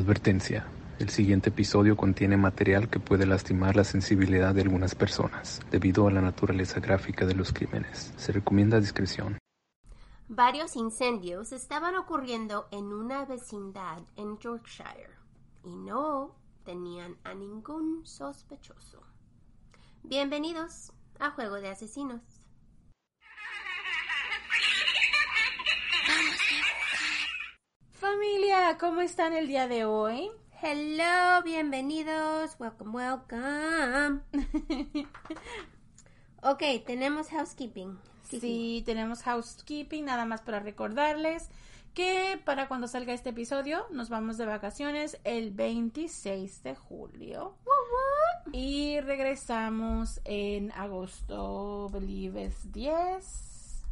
Advertencia. El siguiente episodio contiene material que puede lastimar la sensibilidad de algunas personas debido a la naturaleza gráfica de los crímenes. Se recomienda discreción. Varios incendios estaban ocurriendo en una vecindad en Yorkshire y no tenían a ningún sospechoso. Bienvenidos a Juego de Asesinos. Familia, ¿cómo están el día de hoy? Hello, bienvenidos. Welcome, welcome. ok, tenemos housekeeping. Sí, tenemos housekeeping, nada más para recordarles que para cuando salga este episodio nos vamos de vacaciones el 26 de julio. Y regresamos en agosto, believe es 10.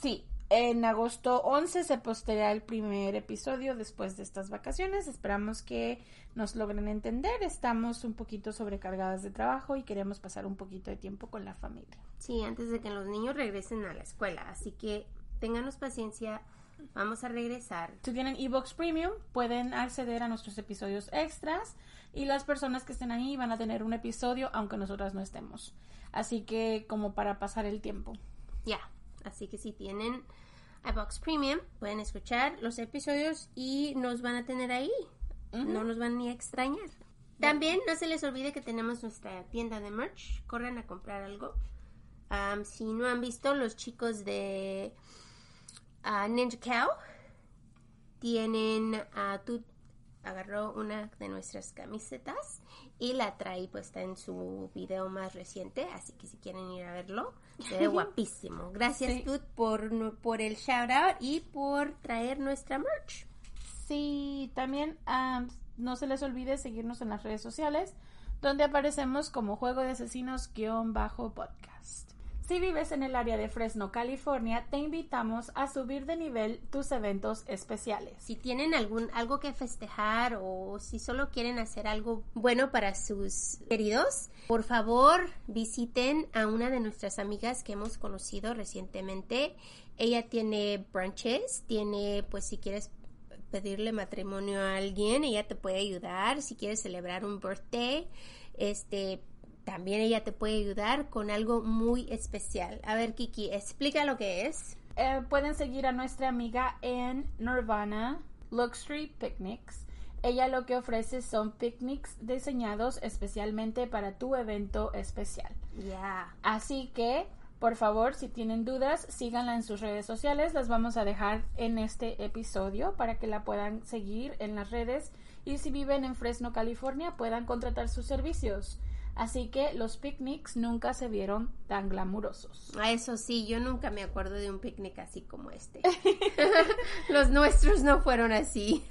Sí, en agosto 11 se posteará el primer episodio después de estas vacaciones. Esperamos que nos logren entender. Estamos un poquito sobrecargadas de trabajo y queremos pasar un poquito de tiempo con la familia. Sí, antes de que los niños regresen a la escuela. Así que ténganos paciencia. Vamos a regresar. Si tienen eBooks Premium, pueden acceder a nuestros episodios extras y las personas que estén ahí van a tener un episodio aunque nosotras no estemos. Así que como para pasar el tiempo. Ya, así que si tienen iBox Premium pueden escuchar los episodios y nos van a tener ahí. No nos van ni a extrañar. También no se les olvide que tenemos nuestra tienda de merch. Corran a comprar algo. Um, si no han visto, los chicos de uh, Ninja Cow tienen a tú agarró una de nuestras camisetas y la trae puesta en su video más reciente, así que si quieren ir a verlo, se ve guapísimo. Gracias Sí. Tut por, por el shout out y por traer nuestra merch. Sí, también am, no se les olvide seguirnos en las redes sociales, donde aparecemos como Juego de Asesinos-podcast. Si vives en el área de Fresno, California, te invitamos a subir de nivel tus eventos especiales. Si tienen algún algo que festejar o si solo quieren hacer algo bueno para sus queridos, por favor visiten a una de nuestras amigas que hemos conocido recientemente. Ella tiene brunches, tiene pues si quieres pedirle matrimonio a alguien, ella te puede ayudar. Si quieres celebrar un birthday, este también ella te puede ayudar con algo muy especial. A ver, Kiki, explica lo que es. Eh, pueden seguir a nuestra amiga en Nirvana Luxury Picnics. Ella lo que ofrece son picnics diseñados especialmente para tu evento especial. Ya. Así que, por favor, si tienen dudas, síganla en sus redes sociales. Las vamos a dejar en este episodio para que la puedan seguir en las redes. Y si viven en Fresno, California, puedan contratar sus servicios. Así que los picnics nunca se vieron tan glamurosos. A eso sí, yo nunca me acuerdo de un picnic así como este. Los nuestros no fueron así.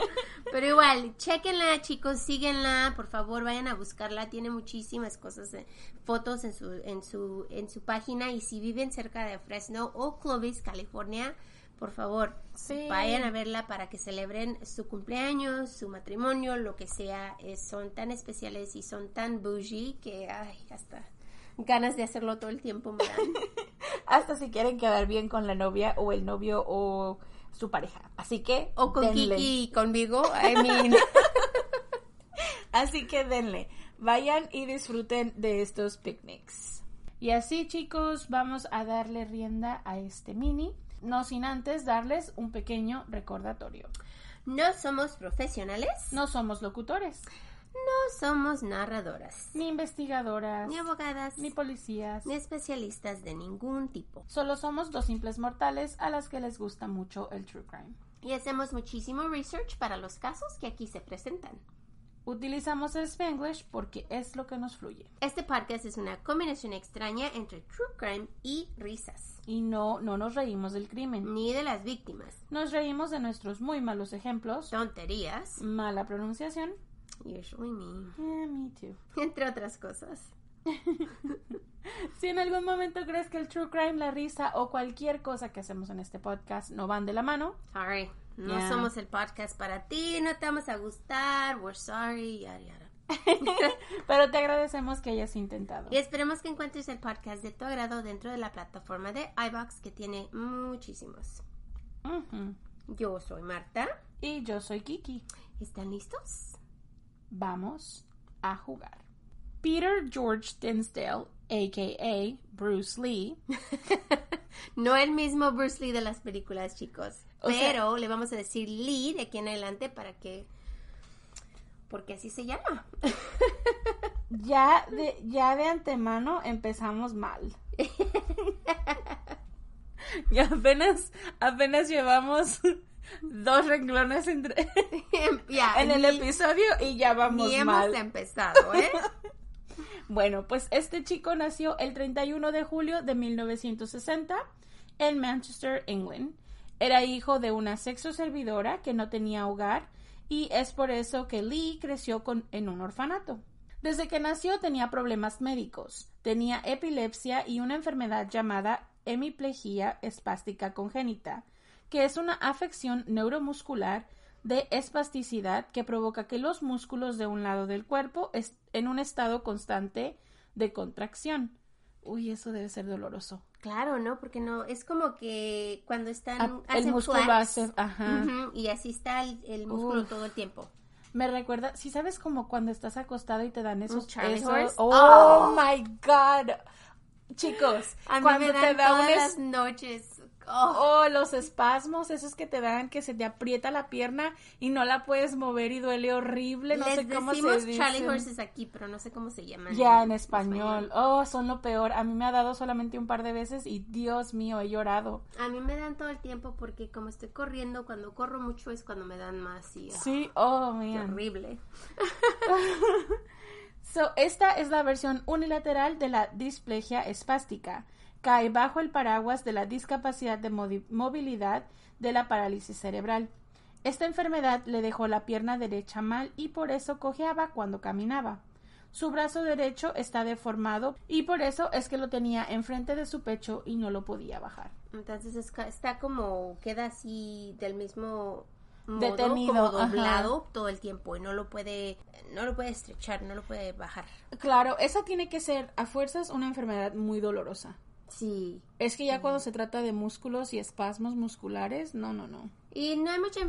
Pero igual, chequenla, chicos, síguenla, por favor, vayan a buscarla. Tiene muchísimas cosas, eh, fotos en su, en su, en su página. Y si viven cerca de Fresno o Clovis, California, por favor, Sí. vayan a verla para que celebren su cumpleaños, su matrimonio, lo que sea. Eh, son tan especiales y son tan bougie que, ay, hasta ganas de hacerlo todo el tiempo me dan. Hasta si quieren quedar bien con la novia o el novio o su pareja. Así que O con denle. Kiki y conmigo, I mean. Así que denle, vayan y disfruten de estos picnics. Y así chicos, vamos a darle rienda a este mini, no sin antes darles un pequeño recordatorio. No somos profesionales, No somos locutores, no somos narradoras, ni investigadoras, ni abogadas, ni policías. ni especialistas de ningún tipo. Solo somos dos simples mortales a las que les gusta mucho el true crime. Y hacemos muchísimo research para los casos que aquí se presentan. Utilizamos el Spanglish porque es lo que nos fluye. Este podcast es una combinación extraña entre true crime y risas, Y no, no nos reímos del crimen. ni de las víctimas, Nos reímos de nuestros muy malos ejemplos, tonterías, mala pronunciación. usually me, Yeah, me too. entre otras cosas. Si en algún momento crees que el true crime, la risa o cualquier cosa que hacemos en este podcast no van de la mano, Sorry, no Yeah. somos el podcast para ti, no te vamos a gustar, we're sorry, yada yada. pero te agradecemos que hayas intentado. Y esperemos que encuentres el podcast de tu agrado dentro de la plataforma de iBox que tiene muchísimos. Yo soy Marta Y yo soy Kiki. ¿Están listos? Vamos a jugar. Peter George Tinsdale, a.k.a. Bruce Lee. no el mismo Bruce Lee de las películas, chicos. Pero le vamos a decir Lee de aquí en adelante para que... Porque así se llama. ya, de, ya de antemano empezamos mal. y apenas, apenas llevamos dos renglones entre en el episodio y ya vamos ni mal. hemos empezado, ¿eh? bueno, pues este chico nació el 31 de julio de 1960 en Manchester, England. Era hijo de una sexo servidora que no tenía hogar y es por eso que Lee creció en un orfanato. Desde que nació tenía problemas médicos, tenía epilepsia y una enfermedad llamada hemiplegia espástica congénita, que es una afección neuromuscular de espasticidad que provoca que los músculos de un lado del cuerpo estén en un estado constante de contracción. Uy, eso debe ser doloroso. Claro, ¿no? Porque no, es como que cuando están... Ah, el músculo hace, ajá. y así está el, músculo todo el tiempo. Me recuerda, si sabes como cuando estás acostado y te dan esos... esos oh, oh, my God. Chicos, a cuando me dan te da todas las noches Oh. los espasmos, esos que te dan que se te aprieta la pierna y no la puedes mover y duele horrible. No sé cómo se dice. Charlie Horses aquí, pero no sé cómo se llaman. Ya en, español. Oh, son lo peor. A mí me ha dado solamente un par de veces y Dios mío, he llorado. A mí me dan todo el tiempo porque como estoy corriendo, cuando corro mucho es cuando me dan más y. Sí, oh. Horrible. so, esta es la versión unilateral de la displegia espástica cae bajo el paraguas de la discapacidad de movilidad de la parálisis cerebral. Esta enfermedad le dejó la pierna derecha mal y por eso cojeaba cuando caminaba. Su brazo derecho está deformado y por eso es que lo tenía enfrente de su pecho y no lo podía bajar. Entonces está como queda así del mismo modo, detenido, como doblado todo el tiempo y no lo puede no lo puede estrechar, no lo puede bajar. Claro, esa tiene que ser a fuerzas una enfermedad muy dolorosa. Sí. Es que ya cuando se trata de músculos y espasmos musculares, no, no, no. Y no hay mucha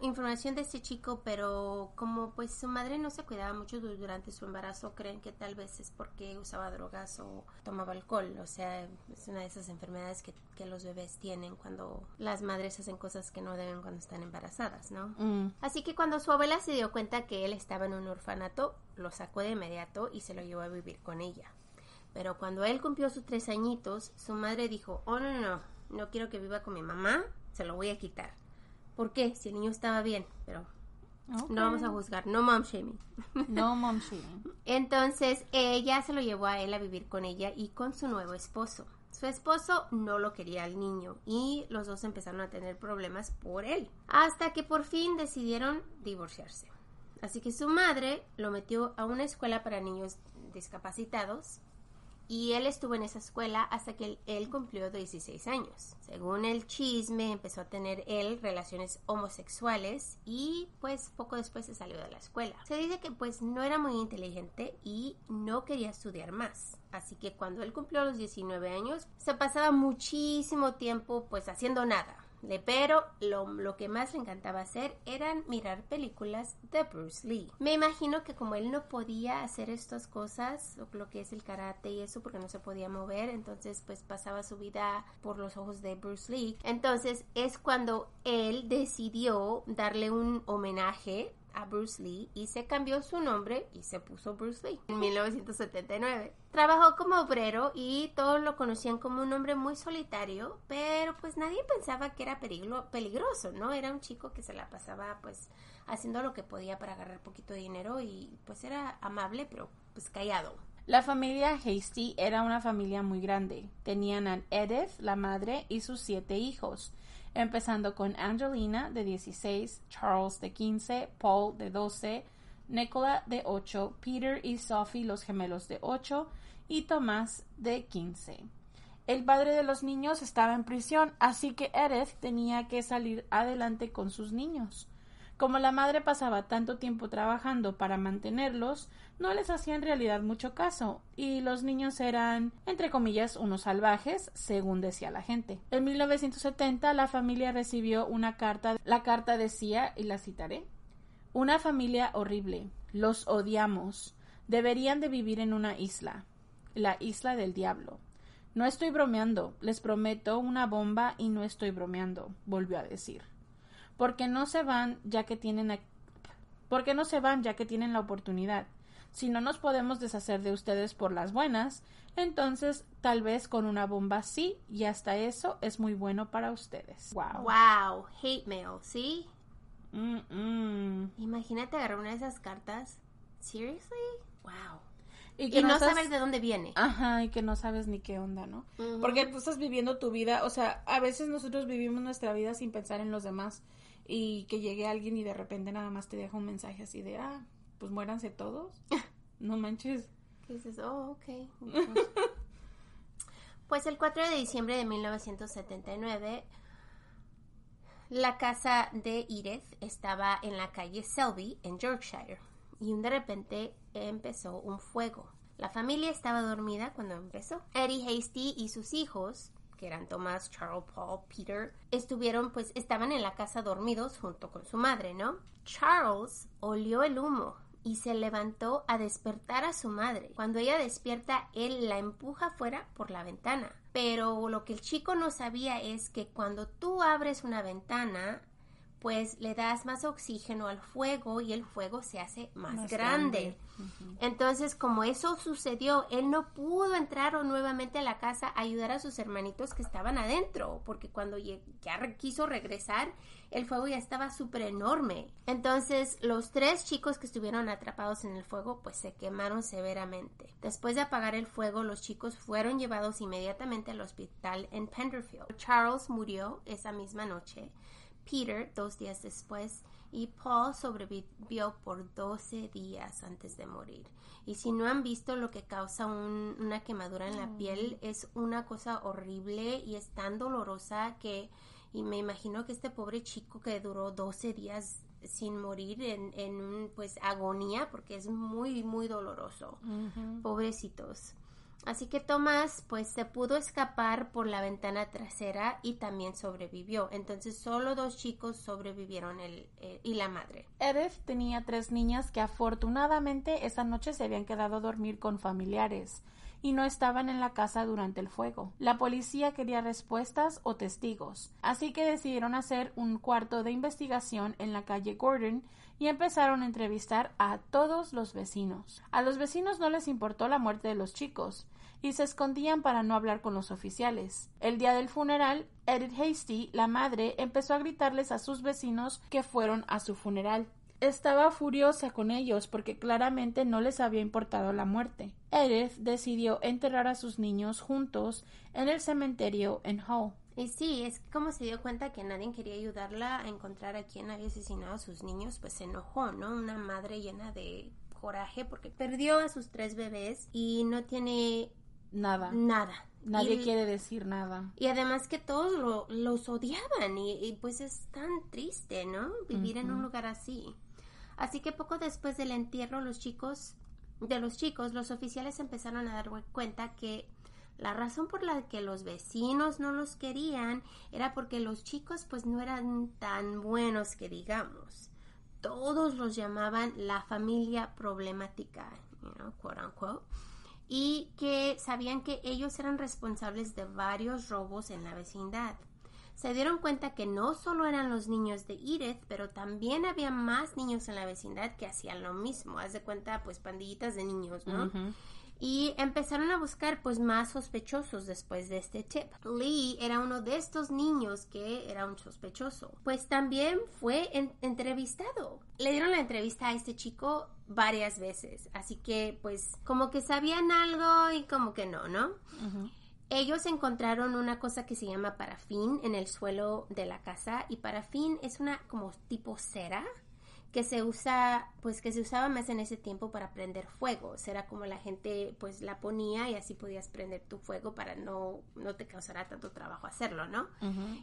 información de este chico, pero como pues su madre no se cuidaba mucho durante su embarazo, creen que tal vez es porque usaba drogas o tomaba alcohol. O sea, es una de esas enfermedades que, que los bebés tienen cuando las madres hacen cosas que no deben cuando están embarazadas, ¿no? Mm. Así que cuando su abuela se dio cuenta que él estaba en un orfanato, lo sacó de inmediato y se lo llevó a vivir con ella. Pero cuando él cumplió sus tres añitos, su madre dijo, oh, no, no, no, no quiero que viva con mi mamá, se lo voy a quitar. ¿Por qué? Si el niño estaba bien, pero no vamos a juzgar, no mom shaming. No mom shaming. Entonces ella se lo llevó a él a vivir con ella y con su nuevo esposo. Su esposo no lo quería al niño y los dos empezaron a tener problemas por él, hasta que por fin decidieron divorciarse. Así que su madre lo metió a una escuela para niños discapacitados y él estuvo en esa escuela hasta que él, cumplió 16 años. Según el chisme, empezó a tener él relaciones homosexuales y pues poco después se salió de la escuela. Se dice que pues no era muy inteligente y no quería estudiar más. Así que cuando él cumplió los 19 años, se pasaba muchísimo tiempo pues haciendo nada pero lo, que más le encantaba hacer eran mirar películas de Bruce Lee. Me imagino que como él no podía hacer estas cosas, lo que es el karate y eso, porque no se podía mover, entonces pues pasaba su vida por los ojos de Bruce Lee. Entonces es cuando él decidió darle un homenaje a Bruce Lee y se cambió su nombre y se puso Bruce Lee en 1979. Trabajó como obrero y todos lo conocían como un hombre muy solitario, pero pues nadie pensaba que era peligroso, ¿no? Era un chico que se la pasaba pues haciendo lo que podía para agarrar poquito dinero y pues era amable, pero pues callado. La familia Hasty era una familia muy grande. Tenían a Edith, la madre, y sus siete hijos empezando con Angelina de 16, Charles de 15, Paul de 12, Nicola de 8, Peter y Sophie los gemelos de 8 y Tomás de 15. El padre de los niños estaba en prisión, así que Edith tenía que salir adelante con sus niños. Como la madre pasaba tanto tiempo trabajando para mantenerlos, no les hacía en realidad mucho caso, y los niños eran, entre comillas, unos salvajes, según decía la gente. En 1970 la familia recibió una carta. La carta decía, y la citaré, Una familia horrible. Los odiamos. Deberían de vivir en una isla. La isla del diablo. No estoy bromeando. Les prometo una bomba y no estoy bromeando, volvió a decir. Porque no se van ya que tienen porque no se van ya que tienen la oportunidad. Si no nos podemos deshacer de ustedes por las buenas, entonces tal vez con una bomba sí, y hasta eso es muy bueno para ustedes. Wow. Wow, hate mail, ¿sí? Imagínate agarrar una de esas cartas. Seriously? Wow. Y, que no, sabes de dónde viene. Ajá, y que no sabes ni qué onda, ¿no? Porque tú estás viviendo tu vida, o sea, a veces nosotros vivimos nuestra vida sin pensar en los demás y que llegue alguien y de repente nada más te deja un mensaje así de, ah, pues muéranse todos. no manches. dices, oh, ok. pues el 4 de diciembre de 1979, la casa de Edith estaba en la calle Selby, en Yorkshire, y de repente empezó un fuego. La familia estaba dormida cuando empezó. Eddie Hasty y sus hijos que eran Thomas, Charles, Paul, Peter, estuvieron, pues, estaban en la casa dormidos junto con su madre, ¿no? Charles olió el humo y se levantó a despertar a su madre. Cuando ella despierta, él la empuja fuera por la ventana. Pero lo que el chico no sabía es que cuando tú abres una ventana, pues le das más oxígeno al fuego y el fuego se hace más, grande. Entonces, como eso sucedió, él no pudo entrar nuevamente a la casa a ayudar a sus hermanitos que estaban adentro, porque cuando ya quiso regresar, el fuego ya estaba súper enorme. Entonces, los tres chicos que estuvieron atrapados en el fuego, pues se quemaron severamente. Después de apagar el fuego, los chicos fueron llevados inmediatamente al hospital en Penderfield. Charles murió esa misma noche. Peter dos días después y Paul sobrevivió por 12 días antes de morir. Y si no han visto lo que causa una quemadura en la mm. piel, es una cosa horrible y es tan dolorosa que, y me imagino que este pobre chico que duró 12 días sin morir en, en pues agonía, porque es muy, muy doloroso. Pobrecitos. Así que Tomás pues se pudo escapar por la ventana trasera y también sobrevivió. Entonces solo dos chicos sobrevivieron el, eh, y la madre. Edith tenía tres niñas que afortunadamente esa noche se habían quedado a dormir con familiares y no estaban en la casa durante el fuego. La policía quería respuestas o testigos, así que decidieron hacer un cuarto de investigación en la calle Gordon y empezaron a entrevistar a todos los vecinos. A los vecinos no les importó la muerte de los chicos, y se escondían para no hablar con los oficiales. El día del funeral, Edith Hasty, la madre, empezó a gritarles a sus vecinos que fueron a su funeral. Estaba furiosa con ellos porque claramente no les había importado la muerte. Edith decidió enterrar a sus niños juntos en el cementerio en Hull. Y sí, es como se dio cuenta que nadie quería ayudarla a encontrar a quien había asesinado a sus niños, pues se enojó, ¿no? Una madre llena de coraje porque perdió a sus tres bebés y no tiene Nada. Nada. Nadie quiere decir nada. Y además que todos los odiaban y, pues es tan triste, ¿no? Vivir en un lugar así. Así que poco después del entierro los chicos, de los chicos, los oficiales empezaron a dar cuenta que la razón por la que los vecinos no los querían era porque los chicos pues no eran tan buenos que digamos. Todos los llamaban la familia problemática, you know, quote unquote y que sabían que ellos eran responsables de varios robos en la vecindad. Se dieron cuenta que no solo eran los niños de Edith, pero también había más niños en la vecindad que hacían lo mismo. Haz de cuenta, pues pandillitas de niños, ¿no? Y empezaron a buscar pues más sospechosos después de este tip. Lee era uno de estos niños que era un sospechoso. Pues también fue entrevistado. Le dieron la entrevista a este chico varias veces, así que pues como que sabían algo y como que no, ¿no? Ellos encontraron una cosa que se llama parafín en el suelo de la casa y parafín es una como tipo cera que se usa, pues que se usaba más en ese tiempo para prender fuego. Era como la gente pues la ponía y así podías prender tu fuego para no, no te causara tanto trabajo hacerlo, ¿no?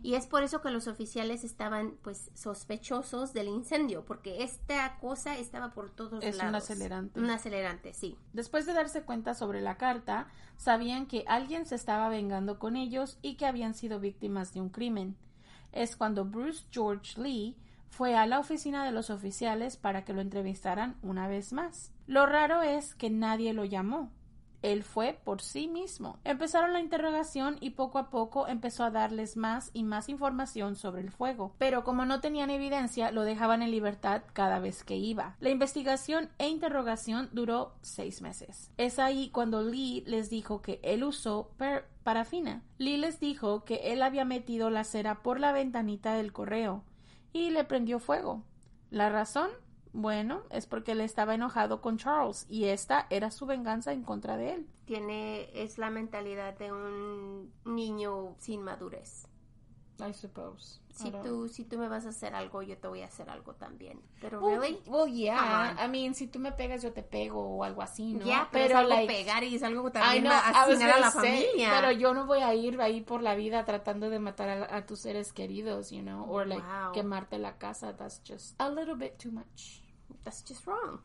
Y es por eso que los oficiales estaban pues sospechosos del incendio, porque esta cosa estaba por todos lados. Es un acelerante. Un acelerante, sí. Después de darse cuenta sobre la carta, sabían que alguien se estaba vengando con ellos y que habían sido víctimas de un crimen. Es cuando Bruce George Lee fue a la oficina de los oficiales para que lo entrevistaran una vez más. Lo raro es que nadie lo llamó. Él fue por sí mismo. Empezaron la interrogación y poco a poco empezó a darles más y más información sobre el fuego. Pero como no tenían evidencia, lo dejaban en libertad cada vez que iba. La investigación e interrogación duró seis meses. Es ahí cuando Lee les dijo que él usó parafina. Lee les dijo que él había metido la cera por la ventanita del correo y le prendió fuego. La razón bueno, es porque él estaba enojado con Charles y esta era su venganza en contra de él. Tiene, es la mentalidad de un niño sin madurez. I suppose. Si tú, si tú me vas a hacer algo, yo te voy a hacer algo también. Pero, well, really? Well, yeah. I mean, si tú me pegas, yo te pego o algo así, ¿no? Ya, pero, es algo pegar y es algo también asesinar a la familia. Pero yo no voy a ir ahí por la vida tratando de matar a, tus seres queridos, you know, or like quemarte la casa. That's just a little bit too much. That's just wrong.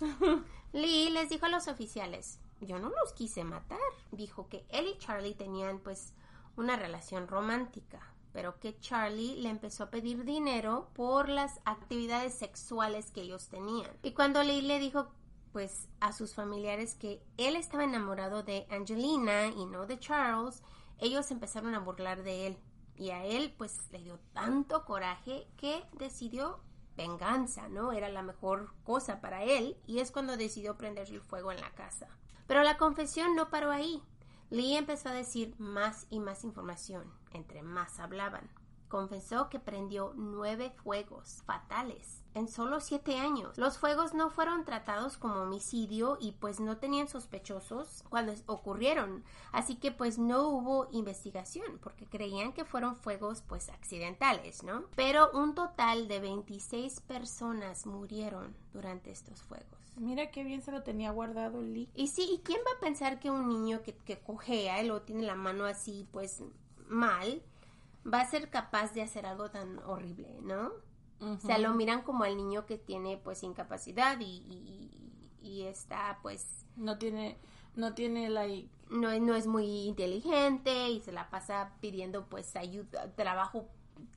Lee les dijo a los oficiales, yo no los quise matar. Dijo que él y Charlie tenían pues una relación romántica, pero que Charlie le empezó a pedir dinero por las actividades sexuales que ellos tenían. Y cuando Lee le dijo pues a sus familiares que él estaba enamorado de Angelina y no de Charles, ellos empezaron a burlar de él. Y a él pues le dio tanto coraje que decidió venganza, ¿no? Era la mejor cosa para él y es cuando decidió prender el fuego en la casa. Pero la confesión no paró ahí. Lee empezó a decir más y más información, entre más hablaban. Confesó que prendió nueve fuegos fatales en solo siete años. Los fuegos no fueron tratados como homicidio y pues no tenían sospechosos cuando ocurrieron. Así que pues no hubo investigación porque creían que fueron fuegos pues accidentales, ¿no? Pero un total de 26 personas murieron durante estos fuegos. Mira qué bien se lo tenía guardado Lee. Y sí, ¿y quién va a pensar que un niño que, que cojea y lo tiene la mano así pues mal va a ser capaz de hacer algo tan horrible, ¿no? O sea, lo miran como al niño que tiene pues incapacidad y, y, está pues... No tiene, no tiene la... No, no es muy inteligente y se la pasa pidiendo pues ayuda, trabajo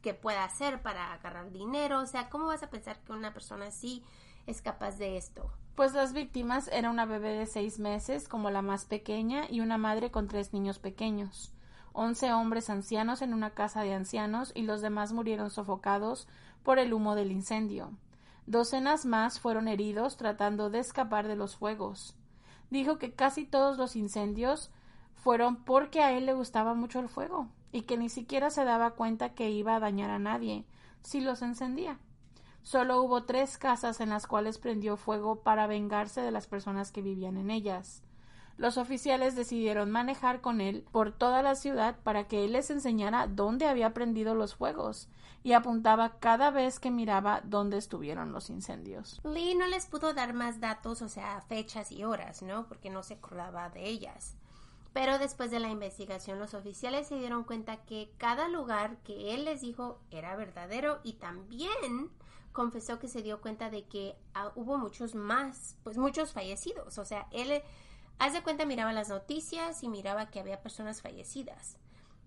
que pueda hacer para agarrar dinero. O sea, ¿cómo vas a pensar que una persona así es capaz de esto? Pues las víctimas eran una bebé de seis meses como la más pequeña y una madre con tres niños pequeños. Once hombres ancianos en una casa de ancianos y los demás murieron sofocados por el humo del incendio. Docenas más fueron heridos tratando de escapar de los fuegos. Dijo que casi todos los incendios fueron porque a él le gustaba mucho el fuego y que ni siquiera se daba cuenta que iba a dañar a nadie si los encendía. Solo hubo tres casas en las cuales prendió fuego para vengarse de las personas que vivían en ellas. Los oficiales decidieron manejar con él por toda la ciudad para que él les enseñara dónde había prendido los fuegos y apuntaba cada vez que miraba dónde estuvieron los incendios. Lee no les pudo dar más datos, o sea, fechas y horas, ¿no? Porque no se acordaba de ellas. Pero después de la investigación los oficiales se dieron cuenta que cada lugar que él les dijo era verdadero y también confesó que se dio cuenta de que ah, hubo muchos más, pues muchos fallecidos. O sea, él Haz de cuenta miraba las noticias y miraba que había personas fallecidas.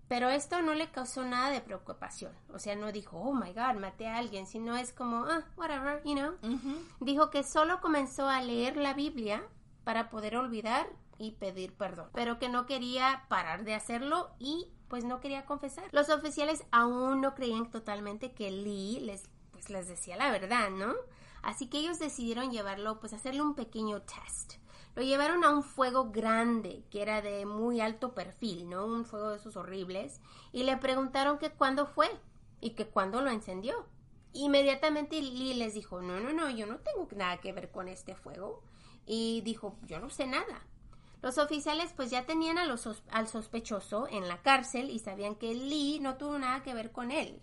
Pero esto no le causó nada de preocupación. O sea, no dijo, oh my god, maté a alguien, sino es como, ah, whatever, you know. Dijo que solo comenzó a leer la Biblia para poder olvidar y pedir perdón, pero que no quería parar de hacerlo y pues no quería confesar. Los oficiales aún no creían totalmente que Lee les, pues, les decía la verdad, ¿no? Así que ellos decidieron llevarlo, pues hacerle un pequeño test. Lo llevaron a un fuego grande, que era de muy alto perfil, ¿no? Un fuego de esos horribles. Y le preguntaron que cuándo fue y que cuándo lo encendió. Inmediatamente Lee les dijo, no, no, no, yo no tengo nada que ver con este fuego. Y dijo, yo no sé nada. Los oficiales pues ya tenían a los, al sospechoso en la cárcel y sabían que Lee no tuvo nada que ver con él.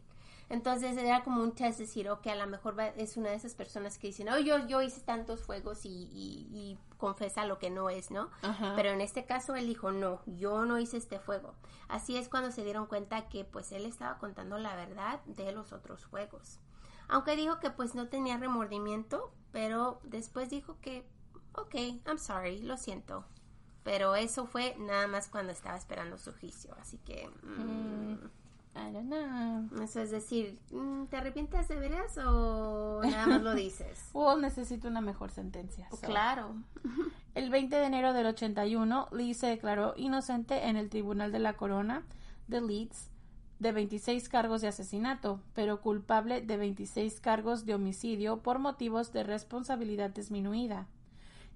Entonces era como un test decir, ok, a lo mejor es una de esas personas que dicen, oh, yo, yo hice tantos fuegos y, y, confesa lo que no es, ¿no? Pero en este caso él dijo, no, yo no hice este fuego. Así es cuando se dieron cuenta que pues él estaba contando la verdad de los otros fuegos. Aunque dijo que pues no tenía remordimiento, pero después dijo que, ok, I'm sorry, lo siento. Pero eso fue nada más cuando estaba esperando su juicio, así que... Mm, mm. I don't know. Eso es decir, mm, ¿te arrepientes de veras o nada más lo dices? O necesito una mejor sentencia. so. Claro. El 20 de enero del 81, Lee se declaró inocente en el Tribunal de la Corona de Leeds de 26 cargos de asesinato, pero culpable de 26 cargos de homicidio por motivos de responsabilidad disminuida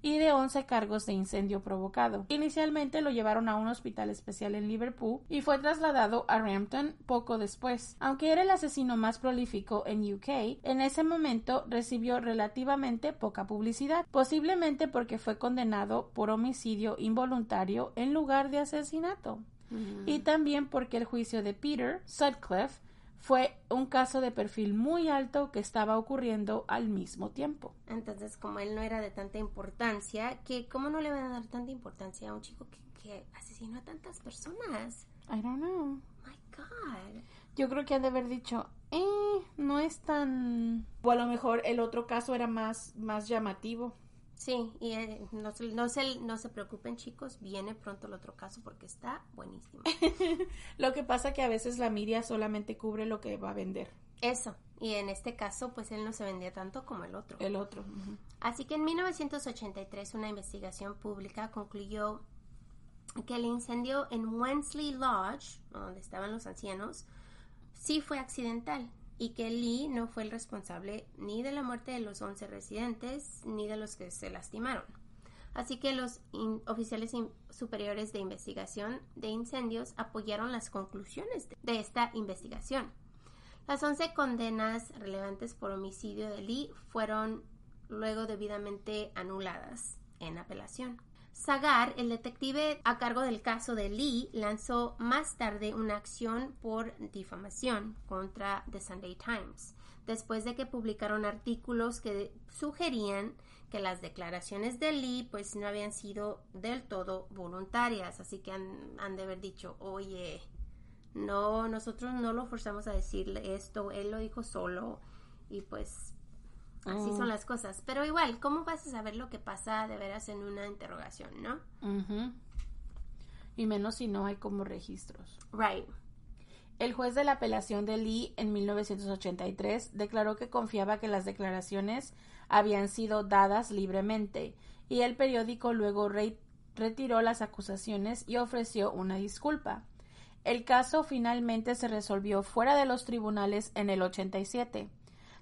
y de 11 cargos de incendio provocado. Inicialmente lo llevaron a un hospital especial en Liverpool y fue trasladado a Rampton poco después. Aunque era el asesino más prolífico en UK, en ese momento recibió relativamente poca publicidad, posiblemente porque fue condenado por homicidio involuntario en lugar de asesinato. Y también porque el juicio de Peter Sutcliffe fue un caso de perfil muy alto que estaba ocurriendo al mismo tiempo. Entonces, como él no era de tanta importancia, que ¿cómo no le van a dar tanta importancia a un chico que, que asesinó a tantas personas? I don't know. My God. Yo creo que han de haber dicho, eh, no es tan... O a lo mejor el otro caso era más, más llamativo. Sí, y eh, no, se- no, se, no se preocupen chicos, viene pronto el otro caso porque está buenísimo. Lo que pasa que a veces la media solamente cubre lo que va a vender Eso, y en este caso pues él no se vendía tanto como el otro. el otro. Así que en 1983 una investigación pública concluyó que el incendio en Wensley Lodge, donde estaban los ancianos, sí fue accidental y que Lee no fue el responsable ni de la muerte de los 11 residentes ni de los que se lastimaron. Así que los oficiales superiores de investigación de incendios apoyaron las conclusiones de, de esta investigación. Las 11 condenas relevantes por homicidio de Lee fueron luego debidamente anuladas en apelación. Sagar, el detective a cargo del caso de Lee, lanzó más tarde una acción por difamación contra The Sunday Times, después de que publicaron artículos que sugerían que las declaraciones de Lee pues no habían sido del todo voluntarias, así que han, han de haber dicho, oye, no, nosotros no lo forzamos a decirle esto, él lo dijo solo y pues así Mm. son las cosas. Pero igual, ¿cómo vas a saber lo que pasa de veras en una interrogación, no? Y menos si no hay como registros. Right. El juez de la apelación de Lee en 1983 declaró que confiaba que las declaraciones habían sido dadas libremente y el periódico luego re- retiró las acusaciones y ofreció una disculpa. El caso finalmente se resolvió fuera de los tribunales en el 87.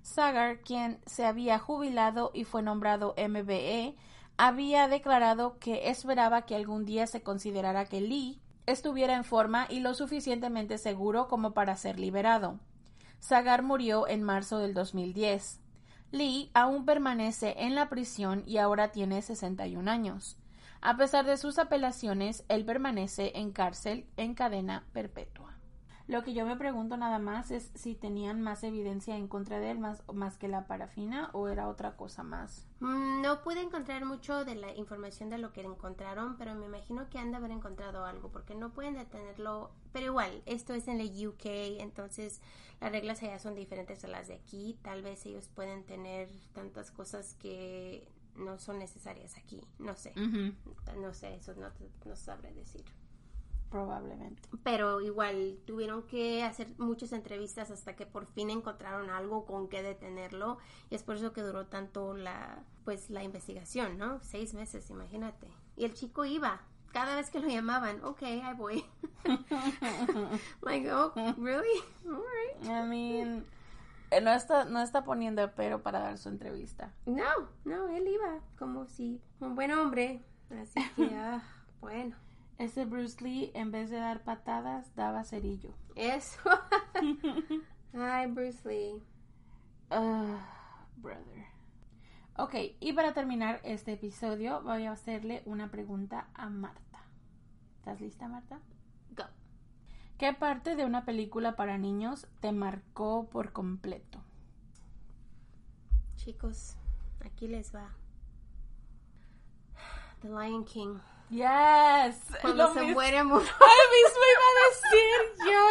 Sagar, quien se había jubilado y fue nombrado MBE, había declarado que esperaba que algún día se considerara que Lee estuviera en forma y lo suficientemente seguro como para ser liberado. Sagar murió en marzo del 2010. Lee aún permanece en la prisión y ahora tiene 61 años. A pesar de sus apelaciones, él permanece en cárcel en cadena perpetua. Lo que yo me pregunto nada más es si tenían más evidencia en contra de él más, más que la parafina o era otra cosa más. Mm, No pude encontrar mucho de la información de lo que encontraron, pero me imagino que han de haber encontrado algo, porque no pueden detenerlo. Pero igual, esto es en el UK, entonces las reglas allá son diferentes a las de aquí. Tal vez ellos pueden tener tantas cosas que no son necesarias aquí. No sé. No sé, eso no, no sabré decir. Probablemente. Pero igual tuvieron que hacer muchas entrevistas hasta que por fin encontraron algo con que detenerlo y es por eso que duró tanto la pues la investigación, ¿no? Seis meses, imagínate. Y el chico iba cada vez que lo llamaban, ok, ahí voy. like, oh, really? All right. I mean, eh, no está, no está poniendo pero para dar su entrevista. No, no, él iba como si un buen hombre. Así que, ah, bueno, Ese Bruce Lee, en vez de dar patadas, daba cerillo. eso. Ay, Bruce Lee. Ah, brother. Ok, y para terminar este episodio, voy a hacerle una pregunta a Marta. ¿Estás lista, Marta? Go. ¿Qué parte de una película para niños te marcó por completo? Chicos, aquí les va. The Lion King. Yes. Cuando Lo se mis- muere Mu- Ay, mismo iba a decir yo.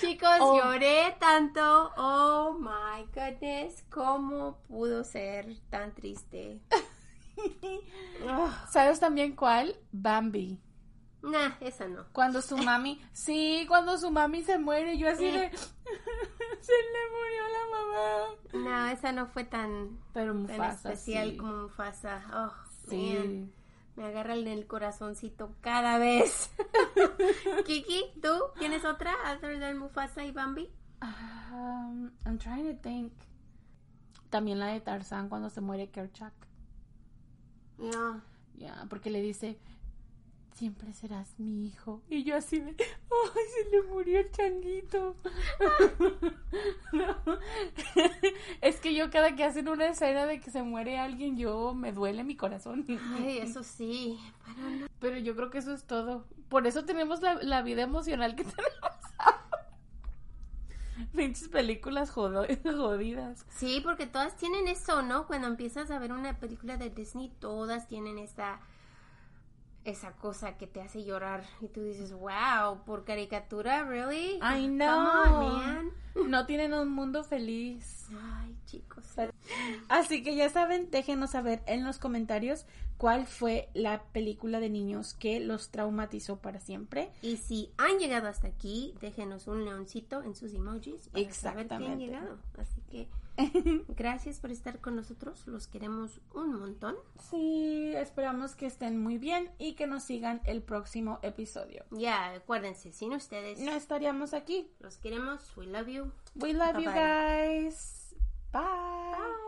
Chicos, Oh. lloré tanto. Oh my goodness. ¿Cómo pudo ser tan triste? ¿Sabes también cuál? Bambi. Nah, esa no. Cuando su mami, sí, cuando su mami se muere, yo así de, se le murió la mamá. No, esa no fue tan, Pero tan Mufasa, especial sí. como Mufasa. Oh, Sí. man. Me agarra en el corazoncito cada vez. Kiki, ¿tú tienes otra other than Mufasa y Bambi? Um, I'm trying to think. También la de Tarzán cuando se muere Kerchak. No. Ya, porque le dice, siempre serás mi hijo. Y yo así de, ay, se le murió el changuito. No. Es que yo cada que hacen una escena de que se muere alguien, yo me duele mi corazón. Ay, eso sí. Pero no. Pero yo creo que eso es todo. Por eso tenemos la, la vida emocional que tenemos. Pinches películas jodidas. Sí, porque todas tienen eso, ¿no? Cuando empiezas a ver una película de Disney, todas tienen esa esa cosa que te hace llorar y tú dices, wow, por caricatura, really? I know. on, man. No tienen un mundo feliz. Ay, chicos. Así que ya saben, déjenos saber en los comentarios cuál fue la película de niños que los traumatizó para siempre. Y si han llegado hasta aquí, déjenos un leoncito en sus emojis para saber que han Exactamente. llegado. Así que gracias por estar con nosotros, los queremos un montón. Sí, esperamos que estén muy bien y que nos sigan el próximo episodio. Ya, acuérdense, sin ustedes, No estaríamos aquí. los queremos, we love you. We love you guys. Bye.